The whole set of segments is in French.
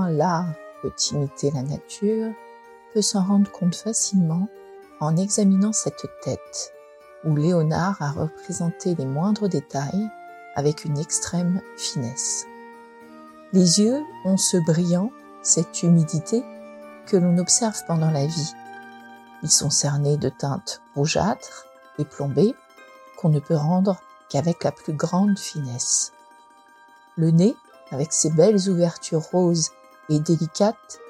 l'art peut imiter la nature peut s'en rendre compte facilement en examinant cette tête, où Léonard a représenté les moindres détails avec une extrême finesse. Les yeux ont ce brillant, cette humidité que l'on observe pendant la vie. Ils sont cernés de teintes rougeâtres et plombées qu'on ne peut rendre qu'avec la plus grande finesse. Le nez, avec ses belles ouvertures roses et délicates,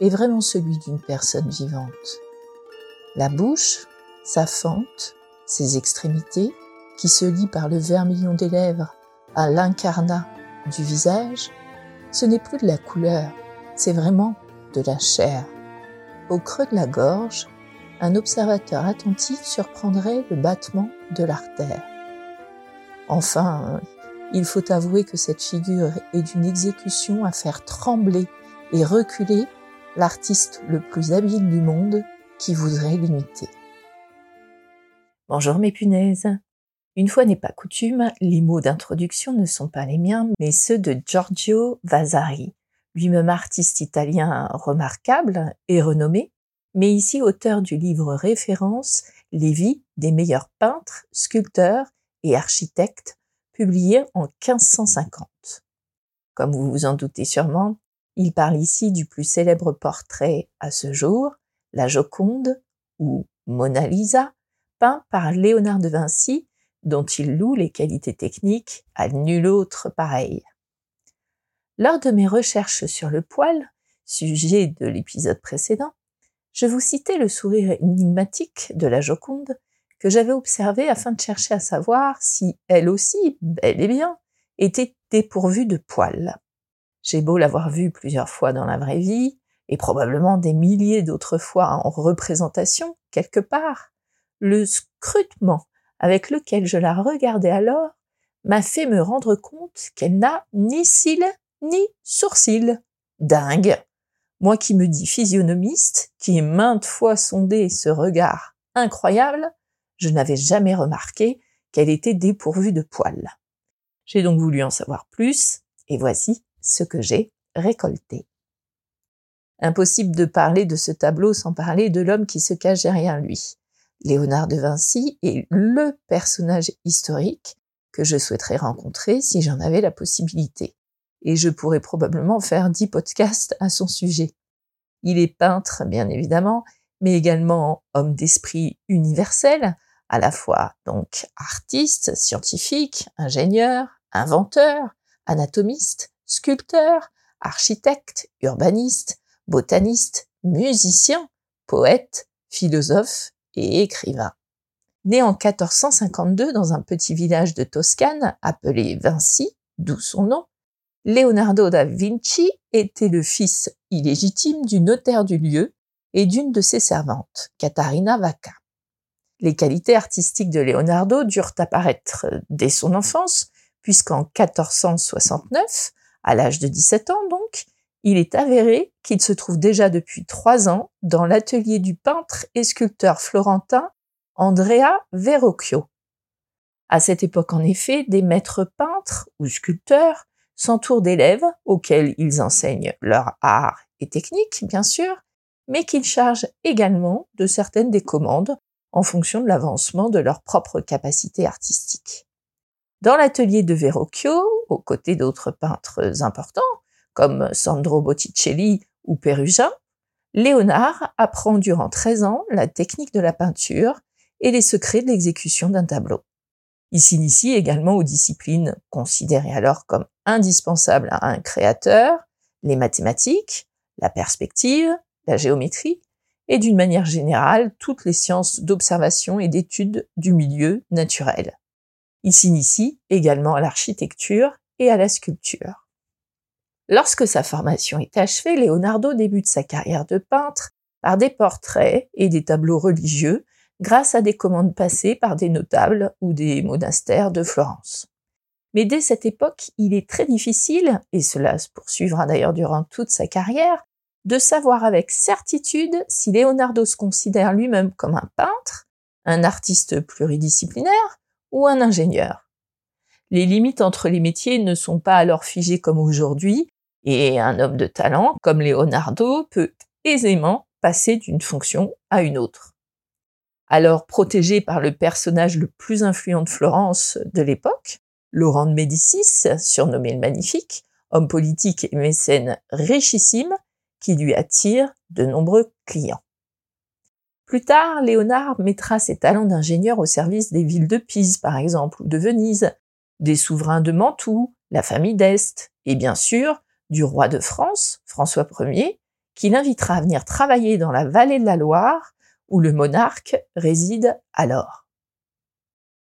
est vraiment celui d'une personne vivante. La bouche, sa fente, ses extrémités, qui se lient par le vermillon des lèvres à l'incarnat du visage, ce n'est plus de la couleur, c'est vraiment de la chair. Au creux de la gorge, un observateur attentif surprendrait le battement de l'artère. Enfin, il faut avouer que cette figure est d'une exécution à faire trembler et reculer l'artiste le plus habile du monde qui voudrait l'imiter. Bonjour mes punaises. Une fois n'est pas coutume, les mots d'introduction ne sont pas les miens, mais ceux de Giorgio Vasari, lui-même artiste italien remarquable et renommé, mais ici auteur du livre référence Les vies des meilleurs peintres, sculpteurs et architectes, publié en 1550. Comme vous vous en doutez sûrement, il parle ici du plus célèbre portrait à ce jour, la Joconde ou Mona Lisa, peint par Léonard de Vinci, dont il loue les qualités techniques à nul autre pareil. Lors de mes recherches sur le poil, sujet de l'épisode précédent, je vous citais le sourire énigmatique de la Joconde que j'avais observé afin de chercher à savoir si elle aussi, bel et bien, était dépourvue de poils. J'ai beau l'avoir vue plusieurs fois dans la vraie vie, et probablement des milliers d'autres fois en représentation, quelque part, le scrutement avec lequel je la regardais alors m'a fait me rendre compte qu'elle n'a ni cils ni sourcils. Dingue. Moi qui me dis physionomiste, qui ai maintes fois sondé ce regard incroyable, je n'avais jamais remarqué qu'elle était dépourvue de poils. J'ai donc voulu en savoir plus, et voici ce que j'ai récolté. Impossible de parler de ce tableau sans parler de l'homme qui se cache derrière lui. Léonard de Vinci est le personnage historique que je souhaiterais rencontrer si j'en avais la possibilité. Et je pourrais probablement faire dix podcasts à son sujet. Il est peintre, bien évidemment, mais également homme d'esprit universel, à la fois donc artiste, scientifique, ingénieur, inventeur, anatomiste, sculpteur, architecte, urbaniste, botaniste, musicien, poète, philosophe et écrivain. Né en 1452 dans un petit village de Toscane appelé Vinci, d'où son nom, Leonardo da Vinci était le fils illégitime du notaire du lieu et d'une de ses servantes, Catarina Vacca. Les qualités artistiques de Leonardo durent apparaître dès son enfance, puisqu'en 1469, à l'âge de 17 ans donc, il est avéré qu'il se trouve déjà depuis trois ans dans l'atelier du peintre et sculpteur florentin Andrea Verrocchio. À cette époque, en effet, des maîtres peintres ou sculpteurs s'entourent d'élèves auxquels ils enseignent leur art et technique, bien sûr, mais qu'ils chargent également de certaines des commandes en fonction de l'avancement de leurs propres capacités artistiques. Dans l'atelier de Verrocchio, aux côtés d'autres peintres importants, comme Sandro Botticelli ou Perugin, Léonard apprend durant 13 ans la technique de la peinture et les secrets de l'exécution d'un tableau. Il s'initie également aux disciplines considérées alors comme indispensables à un créateur, les mathématiques, la perspective, la géométrie et d'une manière générale toutes les sciences d'observation et d'étude du milieu naturel. Il s'initie également à l'architecture et à la sculpture. Lorsque sa formation est achevée, Leonardo débute sa carrière de peintre par des portraits et des tableaux religieux grâce à des commandes passées par des notables ou des monastères de Florence. Mais dès cette époque, il est très difficile, et cela se poursuivra d'ailleurs durant toute sa carrière, de savoir avec certitude si Leonardo se considère lui-même comme un peintre, un artiste pluridisciplinaire ou un ingénieur. Les limites entre les métiers ne sont pas alors figées comme aujourd'hui, Et un homme de talent comme Leonardo peut aisément passer d'une fonction à une autre. Alors protégé par le personnage le plus influent de Florence de l'époque, Laurent de Médicis, surnommé le Magnifique, homme politique et mécène richissime, qui lui attire de nombreux clients. Plus tard, Léonard mettra ses talents d'ingénieur au service des villes de Pise, par exemple, ou de Venise, des souverains de Mantoue, la famille d'Est, et bien sûr, du roi de France, François Ier, qui l'invitera à venir travailler dans la vallée de la Loire, où le monarque réside alors.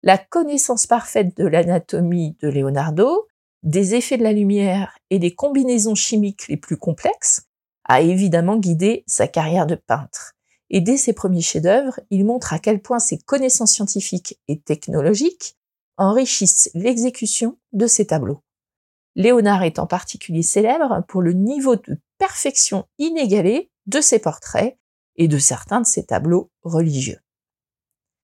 La connaissance parfaite de l'anatomie de Leonardo, des effets de la lumière et des combinaisons chimiques les plus complexes a évidemment guidé sa carrière de peintre. Et dès ses premiers chefs-d'œuvre, il montre à quel point ses connaissances scientifiques et technologiques enrichissent l'exécution de ses tableaux. Léonard est en particulier célèbre pour le niveau de perfection inégalé de ses portraits et de certains de ses tableaux religieux.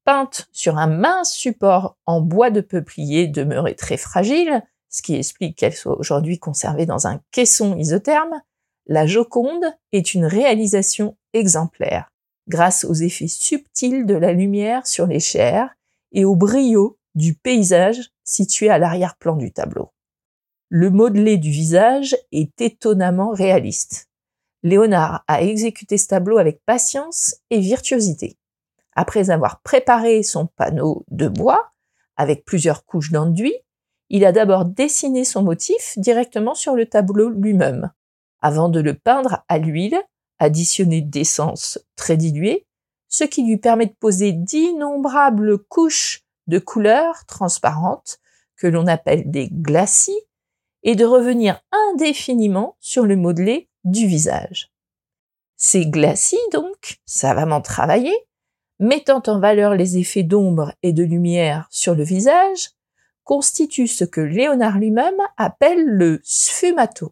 Peinte sur un mince support en bois de peuplier demeuré très fragile, ce qui explique qu'elle soit aujourd'hui conservée dans un caisson isotherme, la Joconde est une réalisation exemplaire, grâce aux effets subtils de la lumière sur les chairs et au brio du paysage situé à l'arrière-plan du tableau. Le modelé du visage est étonnamment réaliste. Léonard a exécuté ce tableau avec patience et virtuosité. Après avoir préparé son panneau de bois, avec plusieurs couches d'enduit, il a d'abord dessiné son motif directement sur le tableau lui-même, avant de le peindre à l'huile, additionner d'essence très diluée, ce qui lui permet de poser d'innombrables couches de couleurs transparentes que l'on appelle des glacis et de revenir indéfiniment sur le modelé du visage. Ces glacis, donc, savamment travaillés, mettant en valeur les effets d'ombre et de lumière sur le visage, constituent ce que Léonard lui-même appelle le sfumato.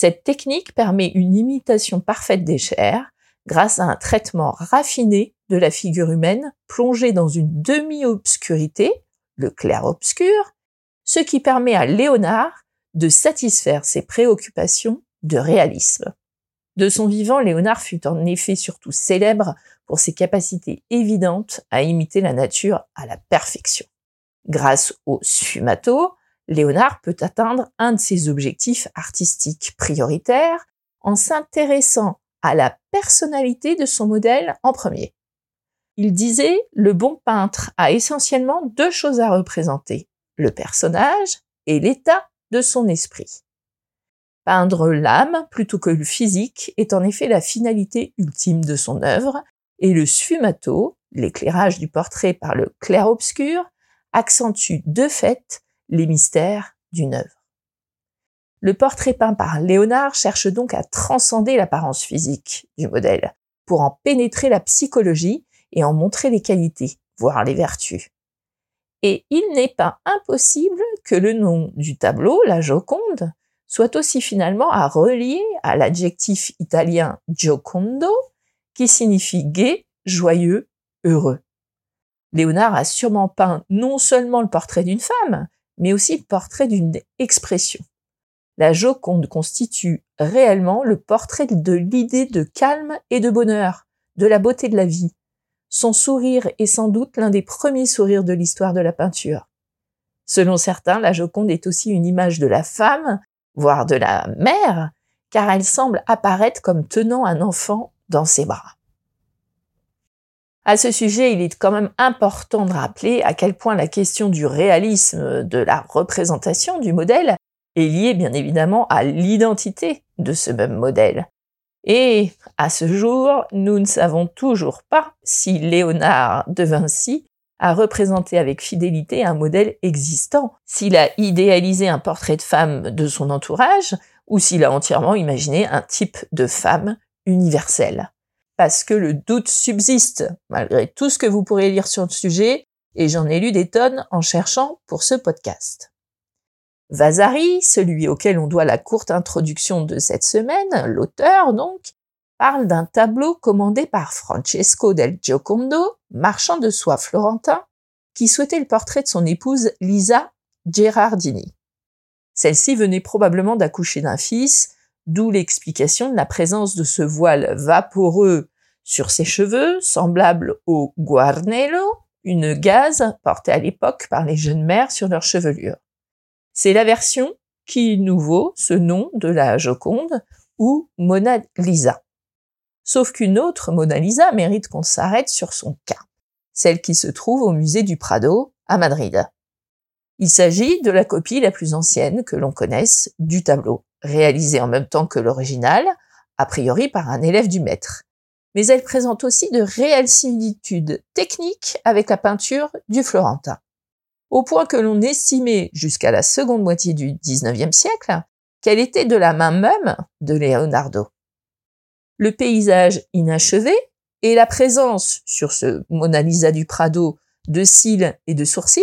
Cette technique permet une imitation parfaite des chairs grâce à un traitement raffiné de la figure humaine plongée dans une demi-obscurité, le clair-obscur, ce qui permet à Léonard de satisfaire ses préoccupations de réalisme. De son vivant, Léonard fut en effet surtout célèbre pour ses capacités évidentes à imiter la nature à la perfection. Grâce au sfumato, Léonard peut atteindre un de ses objectifs artistiques prioritaires en s'intéressant à la personnalité de son modèle en premier. Il disait, le bon peintre a essentiellement deux choses à représenter, le personnage et l'état de son esprit. Peindre l'âme plutôt que le physique est en effet la finalité ultime de son œuvre, et le sfumato, l'éclairage du portrait par le clair-obscur, accentue de fait les mystères d'une œuvre. Le portrait peint par Léonard cherche donc à transcender l'apparence physique du modèle, pour en pénétrer la psychologie et en montrer les qualités, voire les vertus. Et il n'est pas impossible que le nom du tableau, la Joconde, soit aussi finalement à relier à l'adjectif italien giocondo, qui signifie gai, joyeux, heureux. Léonard a sûrement peint non seulement le portrait d'une femme, mais aussi portrait d'une expression. La Joconde constitue réellement le portrait de l'idée de calme et de bonheur, de la beauté de la vie. Son sourire est sans doute l'un des premiers sourires de l'histoire de la peinture. Selon certains, la Joconde est aussi une image de la femme voire de la mère, car elle semble apparaître comme tenant un enfant dans ses bras. À ce sujet, il est quand même important de rappeler à quel point la question du réalisme de la représentation du modèle est liée bien évidemment à l'identité de ce même modèle. Et à ce jour, nous ne savons toujours pas si Léonard de Vinci a représenté avec fidélité un modèle existant, s'il a idéalisé un portrait de femme de son entourage, ou s'il a entièrement imaginé un type de femme universelle. Parce que le doute subsiste, malgré tout ce que vous pourrez lire sur le sujet, et j'en ai lu des tonnes en cherchant pour ce podcast. Vasari, celui auquel on doit la courte introduction de cette semaine, l'auteur donc, parle d'un tableau commandé par Francesco del Giocondo, marchand de soie florentin, qui souhaitait le portrait de son épouse Lisa Gerardini. Celle-ci venait probablement d'accoucher d'un fils, d'où l'explication de la présence de ce voile vaporeux sur ses cheveux, semblable au guarnello, une gaze portée à l'époque par les jeunes mères sur leur chevelure. C'est la version qui nous vaut ce nom de la Joconde ou Mona Lisa. Sauf qu'une autre Mona Lisa mérite qu'on s'arrête sur son cas, celle qui se trouve au musée du Prado à Madrid. Il s'agit de la copie la plus ancienne que l'on connaisse du tableau, réalisé en même temps que l'original, a priori par un élève du maître. Mais elle présente aussi de réelles similitudes techniques avec la peinture du Florentin. Au point que l'on estimait jusqu'à la seconde moitié du XIXe siècle qu'elle était de la main même de Leonardo. Le paysage inachevé et la présence sur ce Mona Lisa du Prado de cils et de sourcils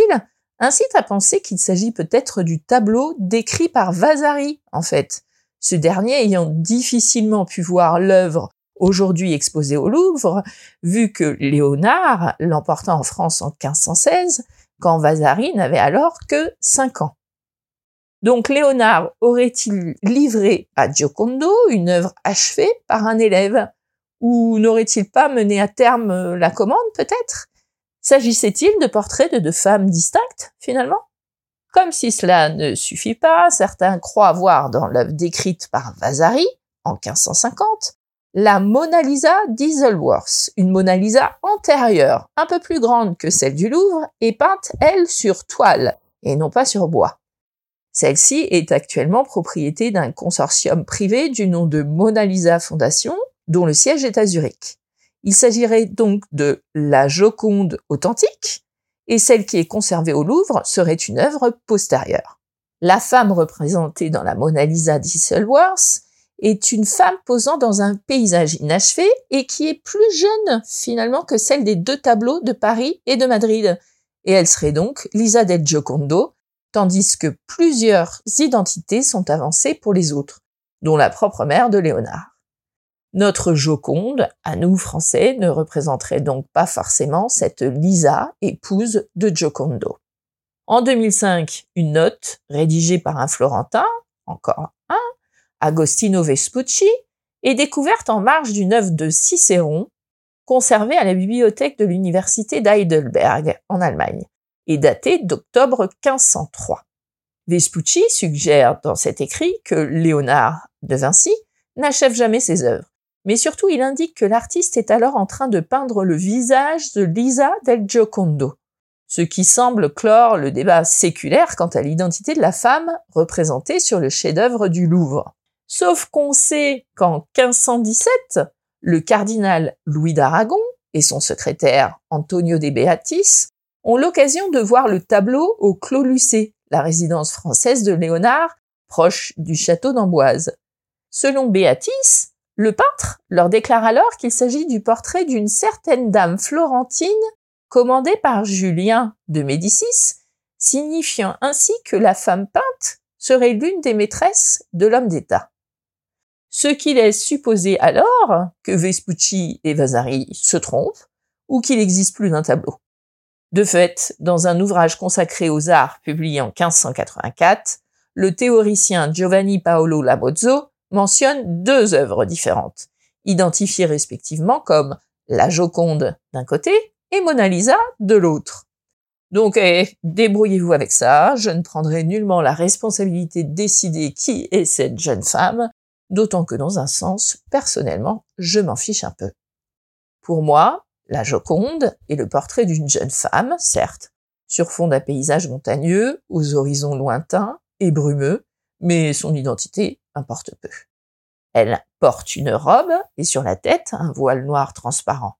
incite à penser qu'il s'agit peut-être du tableau décrit par Vasari, en fait, ce dernier ayant difficilement pu voir l'œuvre aujourd'hui exposée au Louvre, vu que Léonard l'emporta en France en 1516, quand Vasari n'avait alors que 5 ans. Donc Léonard aurait-il livré à Giocondo une œuvre achevée par un élève? Ou n'aurait-il pas mené à terme la commande peut-être? S'agissait-il de portraits de deux femmes distinctes, finalement? Comme si cela ne suffit pas, certains croient voir dans l'œuvre décrite par Vasari, en 1550, la Mona Lisa d'Isleworth, une Mona Lisa antérieure, un peu plus grande que celle du Louvre, et peinte, elle, sur toile, et non pas sur bois. Celle-ci est actuellement propriété d'un consortium privé du nom de Mona Lisa Fondation, dont le siège est à Zurich. Il s'agirait donc de la Joconde authentique, et celle qui est conservée au Louvre serait une œuvre postérieure. La femme représentée dans la Mona Lisa d'Isselworth est une femme posant dans un paysage inachevé et qui est plus jeune finalement que celle des deux tableaux de Paris et de Madrid. Et elle serait donc Lisa del Giocondo, tandis que plusieurs identités sont avancées pour les autres, dont la propre mère de Léonard. Notre Joconde, à nous français, ne représenterait donc pas forcément cette Lisa, épouse de Giocondo. En 2005, une note rédigée par un Florentin, encore un, Agostino Vespucci, est découverte en marge d'une œuvre de Cicéron, conservée à la bibliothèque de l'université d'Heidelberg, en Allemagne, et datée d'octobre 1503. Vespucci suggère dans cet écrit que Léonard de Vinci n'achève jamais ses œuvres, mais surtout il indique que l'artiste est alors en train de peindre le visage de Lisa del Giocondo, ce qui semble clore le débat séculaire quant à l'identité de la femme représentée sur le chef-d'œuvre du Louvre. Sauf qu'on sait qu'en 1517, le cardinal Louis d'Aragon et son secrétaire Antonio de Beatis ont l'occasion de voir le tableau au Clos Lucé, la résidence française de Léonard, proche du château d'Amboise. Selon Béatis, le peintre leur déclare alors qu'il s'agit du portrait d'une certaine dame florentine commandée par Julien de Médicis, signifiant ainsi que la femme peinte serait l'une des maîtresses de l'homme d'État. Ce qui laisse supposer alors que Vespucci et Vasari se trompent ou qu'il n'existe plus d'un tableau. De fait, dans un ouvrage consacré aux arts publié en 1584, le théoricien Giovanni Paolo Labozzo mentionne deux œuvres différentes, identifiées respectivement comme la Joconde d'un côté et Mona Lisa de l'autre. Donc, eh, débrouillez-vous avec ça, je ne prendrai nullement la responsabilité de décider qui est cette jeune femme, d'autant que dans un sens, personnellement, je m'en fiche un peu. Pour moi, la Joconde est le portrait d'une jeune femme, certes, sur fond d'un paysage montagneux, aux horizons lointains et brumeux, mais son identité importe peu. Elle porte une robe et sur la tête un voile noir transparent.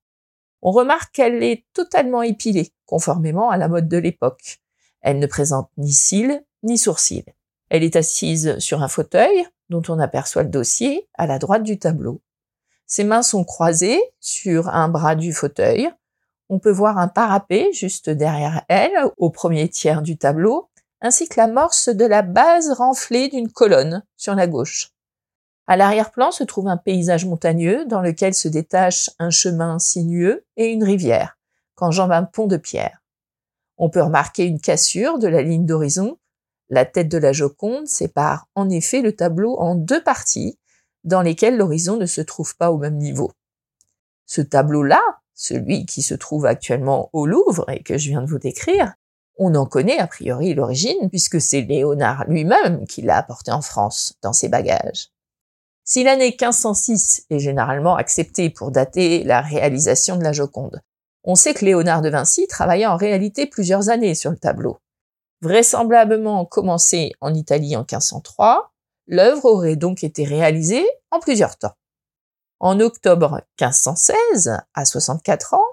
On remarque qu'elle est totalement épilée, conformément à la mode de l'époque. Elle ne présente ni cils ni sourcils. Elle est assise sur un fauteuil dont on aperçoit le dossier à la droite du tableau. Ses mains sont croisées sur un bras du fauteuil. On peut voir un parapet juste derrière elle, au premier tiers du tableau, ainsi que l'amorce de la base renflée d'une colonne sur la gauche. À l'arrière-plan se trouve un paysage montagneux dans lequel se détache un chemin sinueux et une rivière, qu'enjambe un pont de pierre. On peut remarquer une cassure de la ligne d'horizon, la tête de la Joconde sépare en effet le tableau en deux parties, dans lesquelles l'horizon ne se trouve pas au même niveau. Ce tableau-là, celui qui se trouve actuellement au Louvre et que je viens de vous décrire, on en connaît a priori l'origine puisque c'est Léonard lui-même qui l'a apporté en France dans ses bagages. Si l'année 1506 est généralement acceptée pour dater la réalisation de la Joconde, on sait que Léonard de Vinci travailla en réalité plusieurs années sur le tableau. Vraisemblablement commencé en Italie en 1503, l'œuvre aurait donc été réalisée en plusieurs temps. En octobre 1516, à 64 ans,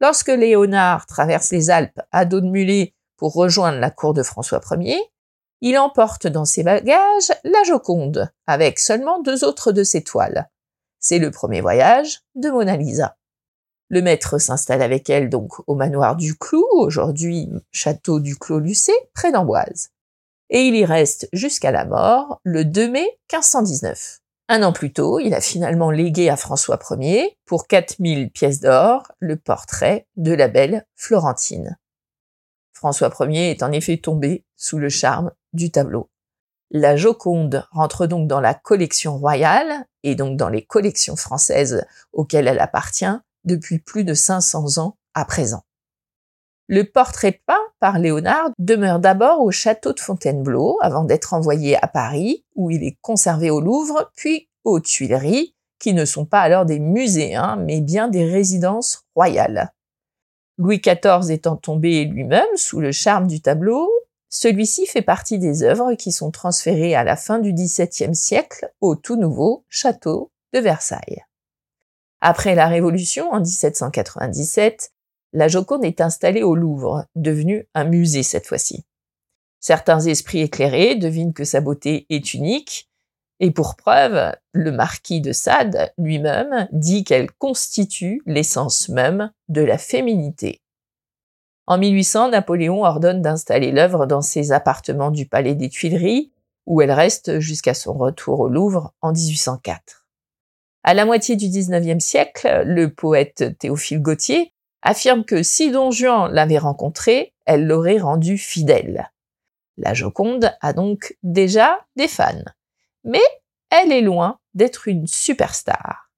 lorsque Léonard traverse les Alpes à dos de mulet pour rejoindre la cour de François Ier, il emporte dans ses bagages la Joconde, avec seulement deux autres de ses toiles. C'est le premier voyage de Mona Lisa. Le maître s'installe avec elle donc au manoir du Clou, aujourd'hui château du Clos-Lucé, près d'Amboise. Et il y reste jusqu'à la mort, le 2 mai 1519. Un an plus tôt, il a finalement légué à François Ier, pour 4000 pièces d'or, le portrait de la belle Florentine. François Ier est en effet tombé sous le charme du tableau. La Joconde rentre donc dans la collection royale et donc dans les collections françaises auxquelles elle appartient depuis plus de 500 ans à présent. Le portrait peint par Léonard demeure d'abord au château de Fontainebleau avant d'être envoyé à Paris où il est conservé au Louvre puis aux Tuileries qui ne sont pas alors des musées mais bien des résidences royales. Louis XIV étant tombé lui-même sous le charme du tableau, celui-ci fait partie des œuvres qui sont transférées à la fin du XVIIe siècle au tout nouveau château de Versailles. Après la Révolution, en 1797, la Joconde est installée au Louvre, devenu un musée cette fois-ci. Certains esprits éclairés devinent que sa beauté est unique et pour preuve, le marquis de Sade lui-même dit qu'elle constitue l'essence même de la féminité. En 1800, Napoléon ordonne d'installer l'œuvre dans ses appartements du palais des Tuileries, où elle reste jusqu'à son retour au Louvre en 1804. À la moitié du XIXe siècle, le poète Théophile Gautier affirme que si Don Juan l'avait rencontrée, elle l'aurait rendue fidèle. La Joconde a donc déjà des fans mais elle est loin d'être une superstar.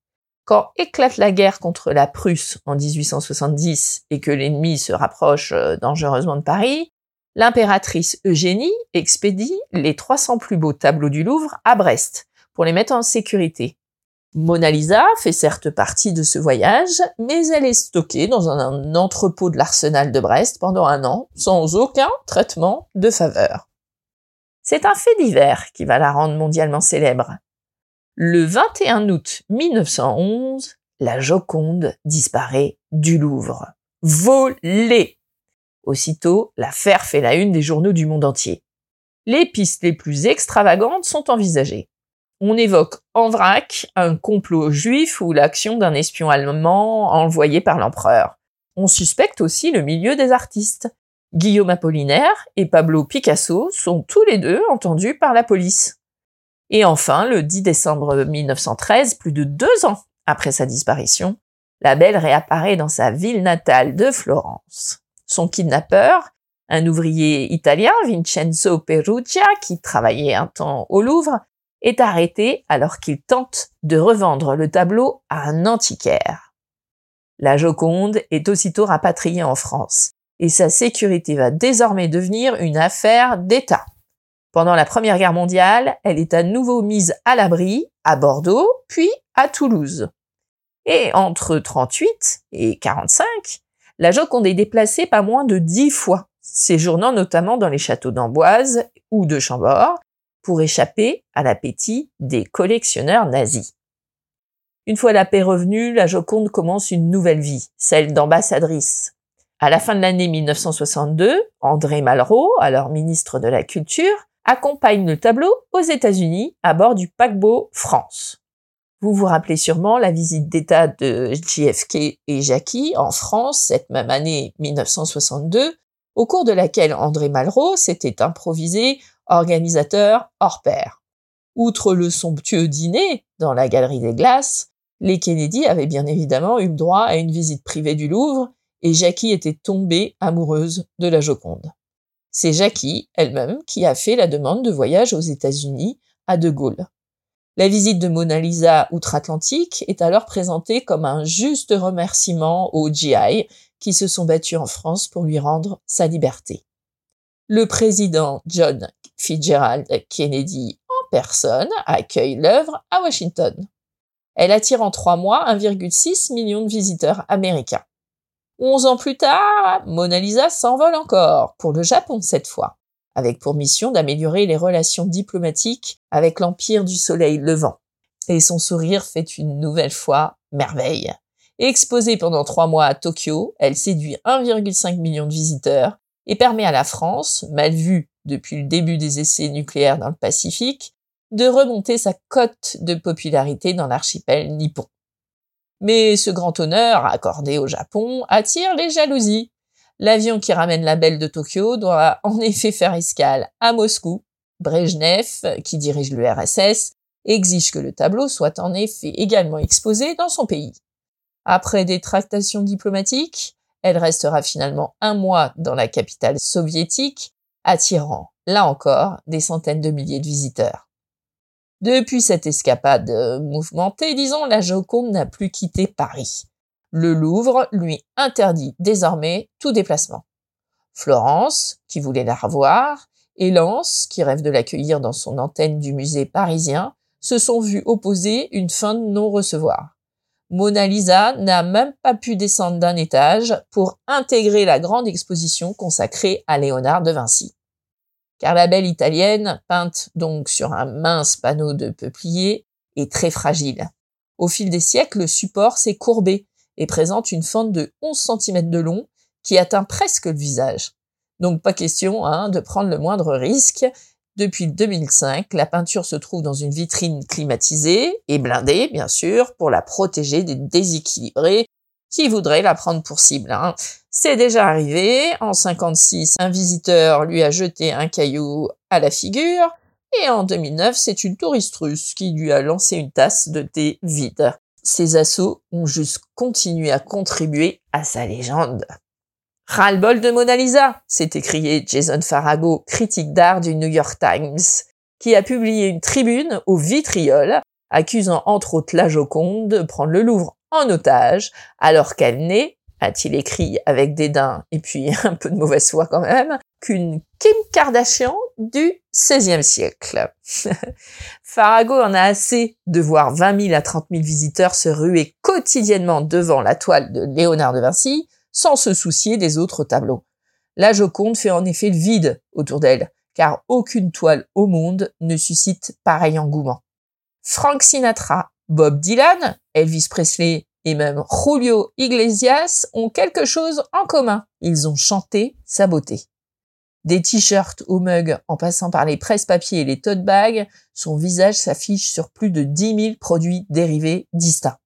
Quand éclate la guerre contre la Prusse en 1870 et que l'ennemi se rapproche euh, dangereusement de Paris, l'impératrice Eugénie expédie les 300 plus beaux tableaux du Louvre à Brest pour les mettre en sécurité. Mona Lisa fait certes partie de ce voyage, mais elle est stockée dans un entrepôt de l'arsenal de Brest pendant un an, sans aucun traitement de faveur. C'est un fait divers qui va la rendre mondialement célèbre. Le 21 août 1911, la Joconde disparaît du Louvre. Volée Aussitôt, l'affaire fait la une des journaux du monde entier. Les pistes les plus extravagantes sont envisagées. On évoque en vrac un complot juif ou l'action d'un espion allemand envoyé par l'empereur. On suspecte aussi le milieu des artistes. Guillaume Apollinaire et Pablo Picasso sont tous les deux entendus par la police. Et enfin, le 10 décembre 1913, plus de deux ans après sa disparition, la belle réapparaît dans sa ville natale de Florence. Son kidnappeur, un ouvrier italien, Vincenzo Perugia, qui travaillait un temps au Louvre, est arrêté alors qu'il tente de revendre le tableau à un antiquaire. La Joconde est aussitôt rapatriée en France et sa sécurité va désormais devenir une affaire d'État. Pendant la Première Guerre mondiale, elle est à nouveau mise à l'abri à Bordeaux, puis à Toulouse. Et entre 38 et 45, la Joconde est déplacée pas moins de dix fois, séjournant notamment dans les châteaux d'Amboise ou de Chambord, pour échapper à l'appétit des collectionneurs nazis. Une fois la paix revenue, la Joconde commence une nouvelle vie, celle d'ambassadrice. À la fin de l'année 1962, André Malraux, alors ministre de la Culture, accompagne le tableau aux États-Unis à bord du paquebot France. Vous vous rappelez sûrement la visite d'État de JFK et Jackie en France cette même année 1962, au cours de laquelle André Malraux s'était improvisé organisateur hors pair. Outre le somptueux dîner dans la Galerie des Glaces, les Kennedy avaient bien évidemment eu droit à une visite privée du Louvre et Jackie était tombée amoureuse de la Joconde. C'est Jackie elle-même qui a fait la demande de voyage aux États-Unis à De Gaulle. La visite de Mona Lisa outre-Atlantique est alors présentée comme un juste remerciement aux GI qui se sont battus en France pour lui rendre sa liberté. Le président John Fitzgerald Kennedy en personne accueille l'œuvre à Washington. Elle attire en trois mois 1,6 million de visiteurs américains. Onze ans plus tard, Mona Lisa s'envole encore, pour le Japon cette fois, avec pour mission d'améliorer les relations diplomatiques avec l'Empire du Soleil levant. Et son sourire fait une nouvelle fois merveille. Exposée pendant trois mois à Tokyo, elle séduit 1,5 million de visiteurs et permet à la France, mal vue depuis le début des essais nucléaires dans le Pacifique, de remonter sa cote de popularité dans l'archipel nippon. Mais ce grand honneur accordé au Japon attire les jalousies. L'avion qui ramène la belle de Tokyo doit en effet faire escale à Moscou. Brejnev, qui dirige l'URSS, exige que le tableau soit en effet également exposé dans son pays. Après des tractations diplomatiques, elle restera finalement un mois dans la capitale soviétique, attirant, là encore, des centaines de milliers de visiteurs. Depuis cette escapade euh, mouvementée, disons, la Joconde n'a plus quitté Paris. Le Louvre lui interdit désormais tout déplacement. Florence, qui voulait la revoir, et Lens, qui rêve de l'accueillir dans son antenne du musée parisien, se sont vus opposer une fin de non-recevoir. Mona Lisa n'a même pas pu descendre d'un étage pour intégrer la grande exposition consacrée à Léonard de Vinci car la belle italienne, peinte donc sur un mince panneau de peuplier, est très fragile. Au fil des siècles, le support s'est courbé et présente une fente de 11 cm de long qui atteint presque le visage. Donc pas question hein, de prendre le moindre risque. Depuis 2005, la peinture se trouve dans une vitrine climatisée et blindée, bien sûr, pour la protéger des déséquilibrés qui voudraient la prendre pour cible. Hein. C'est déjà arrivé. En 56, un visiteur lui a jeté un caillou à la figure. Et en 2009, c'est une touriste russe qui lui a lancé une tasse de thé vide. Ces assauts ont juste continué à contribuer à sa légende. Ras-le-bol de Mona Lisa, s'est écrié Jason Farago, critique d'art du New York Times, qui a publié une tribune au vitriol accusant entre autres la Joconde de prendre le Louvre en otage alors qu'elle n'est a-t-il écrit avec dédain et puis un peu de mauvaise foi quand même, qu'une Kim Kardashian du XVIe siècle. Farago en a assez de voir 20 000 à 30 000 visiteurs se ruer quotidiennement devant la toile de Léonard de Vinci sans se soucier des autres tableaux. La Joconde fait en effet le vide autour d'elle, car aucune toile au monde ne suscite pareil engouement. Frank Sinatra, Bob Dylan, Elvis Presley et même Julio Iglesias ont quelque chose en commun. Ils ont chanté sa beauté. Des t-shirts au mug en passant par les presse-papiers et les tote bags, son visage s'affiche sur plus de 10 000 produits dérivés distincts.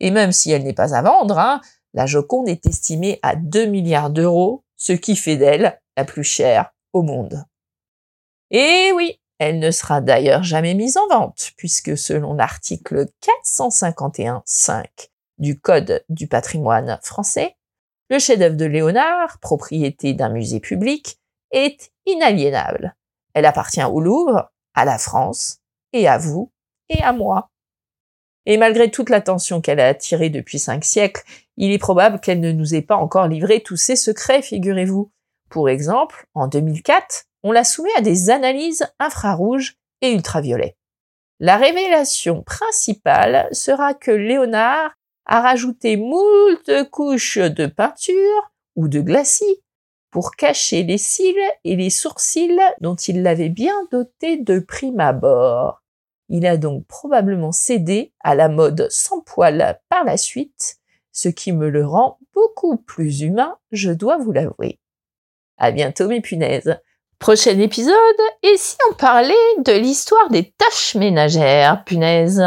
Et même si elle n'est pas à vendre, hein, la Joconde est estimée à 2 milliards d'euros, ce qui fait d'elle la plus chère au monde. Et oui, elle ne sera d'ailleurs jamais mise en vente, puisque selon l'article 451.5 du Code du patrimoine français, le chef-d'œuvre de Léonard, propriété d'un musée public, est inaliénable. Elle appartient au Louvre, à la France, et à vous, et à moi. Et malgré toute l'attention qu'elle a attirée depuis cinq siècles, il est probable qu'elle ne nous ait pas encore livré tous ses secrets, figurez-vous. Pour exemple, en 2004, on la soumet à des analyses infrarouges et ultraviolets. La révélation principale sera que Léonard a rajouté moult couches de peinture ou de glacis pour cacher les cils et les sourcils dont il l'avait bien doté de prime abord. Il a donc probablement cédé à la mode sans poil par la suite, ce qui me le rend beaucoup plus humain, je dois vous l'avouer. À bientôt mes punaises. Prochain épisode, et si on parlait de l'histoire des tâches ménagères, punaises?